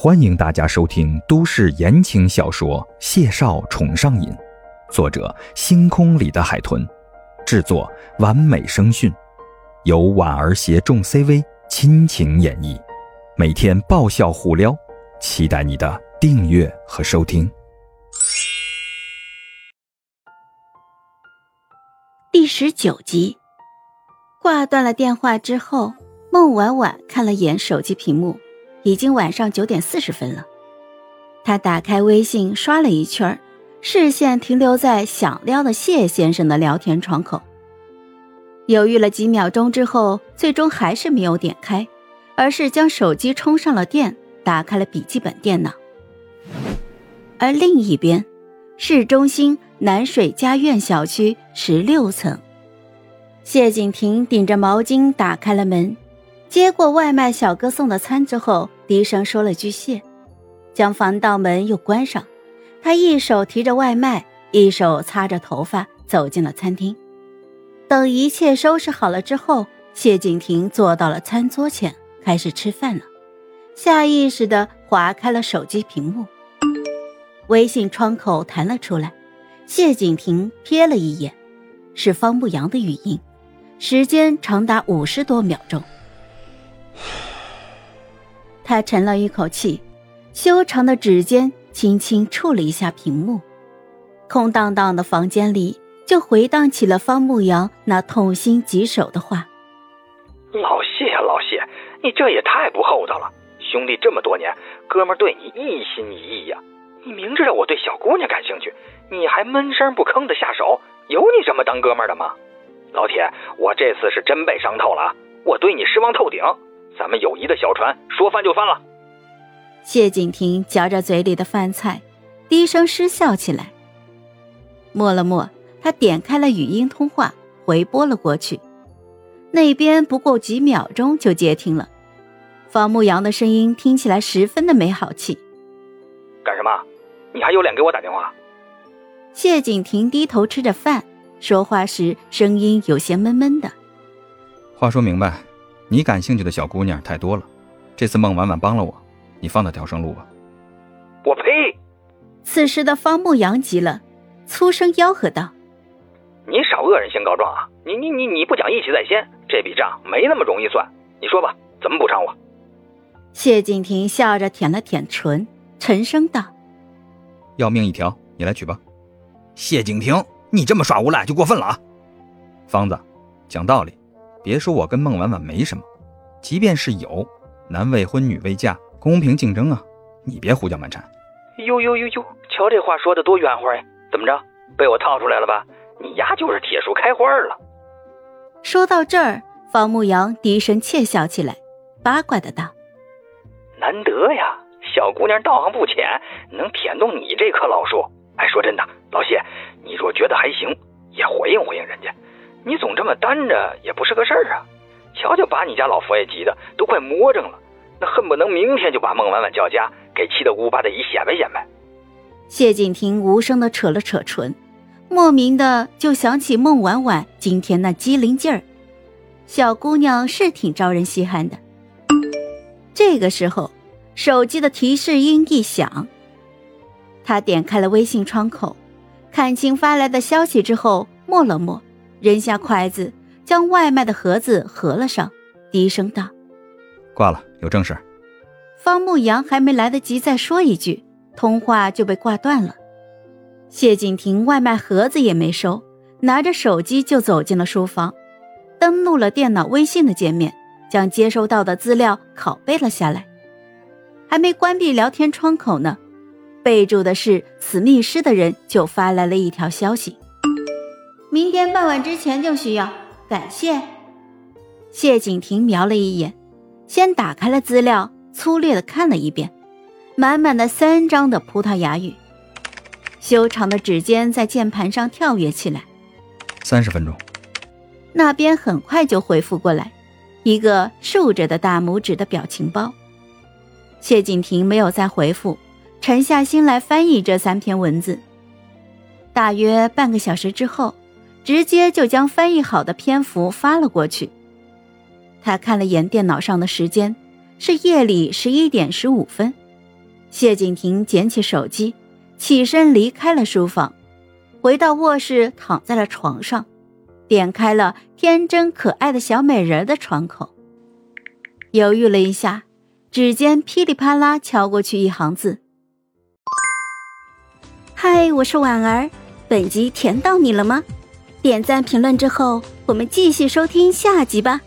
欢迎大家收听都市言情小说《谢少宠上瘾》，作者：星空里的海豚，制作：完美声讯，由婉儿携众 CV 亲情演绎，每天爆笑互撩，期待你的订阅和收听。第十九集，挂断了电话之后，孟婉婉看了眼手机屏幕。已经晚上九点四十分了，他打开微信刷了一圈，视线停留在想撩的谢先生的聊天窗口。犹豫了几秒钟之后，最终还是没有点开，而是将手机充上了电，打开了笔记本电脑。而另一边，市中心南水家苑小区十六层，谢景亭顶着毛巾打开了门。接过外卖小哥送的餐之后，低声说了句谢，将防盗门又关上。他一手提着外卖，一手擦着头发，走进了餐厅。等一切收拾好了之后，谢景亭坐到了餐桌前，开始吃饭了。下意识地划开了手机屏幕，微信窗口弹了出来。谢景亭瞥了一眼，是方慕阳的语音，时间长达五十多秒钟。他沉了一口气，修长的指尖轻轻触了一下屏幕，空荡荡的房间里就回荡起了方牧阳那痛心疾首的话：“老谢呀，老谢，你这也太不厚道了！兄弟这么多年，哥们对你一心一意呀，你明知道我对小姑娘感兴趣，你还闷声不吭的下手，有你这么当哥们的吗？老铁，我这次是真被伤透了，我对你失望透顶。”咱们友谊的小船说翻就翻了。谢景亭嚼着嘴里的饭菜，低声失笑起来。默了默，他点开了语音通话，回拨了过去。那边不过几秒钟就接听了，方牧阳的声音听起来十分的没好气。干什么？你还有脸给我打电话？谢景亭低头吃着饭，说话时声音有些闷闷的。话说明白。你感兴趣的小姑娘太多了，这次孟婉婉帮了我，你放她条生路吧。我呸！此时的方牧阳急了，粗声吆喝道：“你少恶人先告状啊！你你你你不讲义气在先，这笔账没那么容易算。你说吧，怎么补偿我？”谢景亭笑着舔了舔唇，沉声道：“要命一条，你来取吧。”谢景亭，你这么耍无赖就过分了啊！方子，讲道理。别说我跟孟婉婉没什么，即便是有，男未婚女未嫁，公平竞争啊！你别胡搅蛮缠。呦呦呦呦，瞧这话说的多圆滑呀！怎么着，被我套出来了吧？你丫就是铁树开花了。说到这儿，方牧阳低声窃笑起来，八卦的道：“难得呀，小姑娘道行不浅，能舔动你这棵老树。哎，说真的，老谢，你若觉得还行，也回应回应人家。”你总这么单着也不是个事儿啊！瞧瞧，把你家老佛爷急的都快魔怔了，那恨不能明天就把孟婉婉叫家，给七大姑八大姨显摆显摆。谢景亭无声的扯了扯唇，莫名的就想起孟婉婉今天那机灵劲儿，小姑娘是挺招人稀罕的。这个时候，手机的提示音一响，他点开了微信窗口，看清发来的消息之后，默了默。扔下筷子，将外卖的盒子合了上，低声道：“挂了，有正事。”方牧阳还没来得及再说一句，通话就被挂断了。谢景亭外卖盒子也没收，拿着手机就走进了书房，登录了电脑微信的界面，将接收到的资料拷贝了下来。还没关闭聊天窗口呢，备注的是此密室的人就发来了一条消息。明天傍晚之前就需要，感谢。谢景亭瞄了一眼，先打开了资料，粗略的看了一遍，满满的三张的葡萄牙语。修长的指尖在键盘上跳跃起来。三十分钟。那边很快就回复过来，一个竖着的大拇指的表情包。谢景亭没有再回复，沉下心来翻译这三篇文字。大约半个小时之后。直接就将翻译好的篇幅发了过去。他看了眼电脑上的时间，是夜里十一点十五分，谢景亭捡起手机，起身离开了书房，回到卧室，躺在了床上，点开了天真可爱的小美人的窗口。犹豫了一下，指尖噼里啪啦敲过去一行字：“嗨，我是婉儿，本集甜到你了吗？点赞评论之后，我们继续收听下集吧。”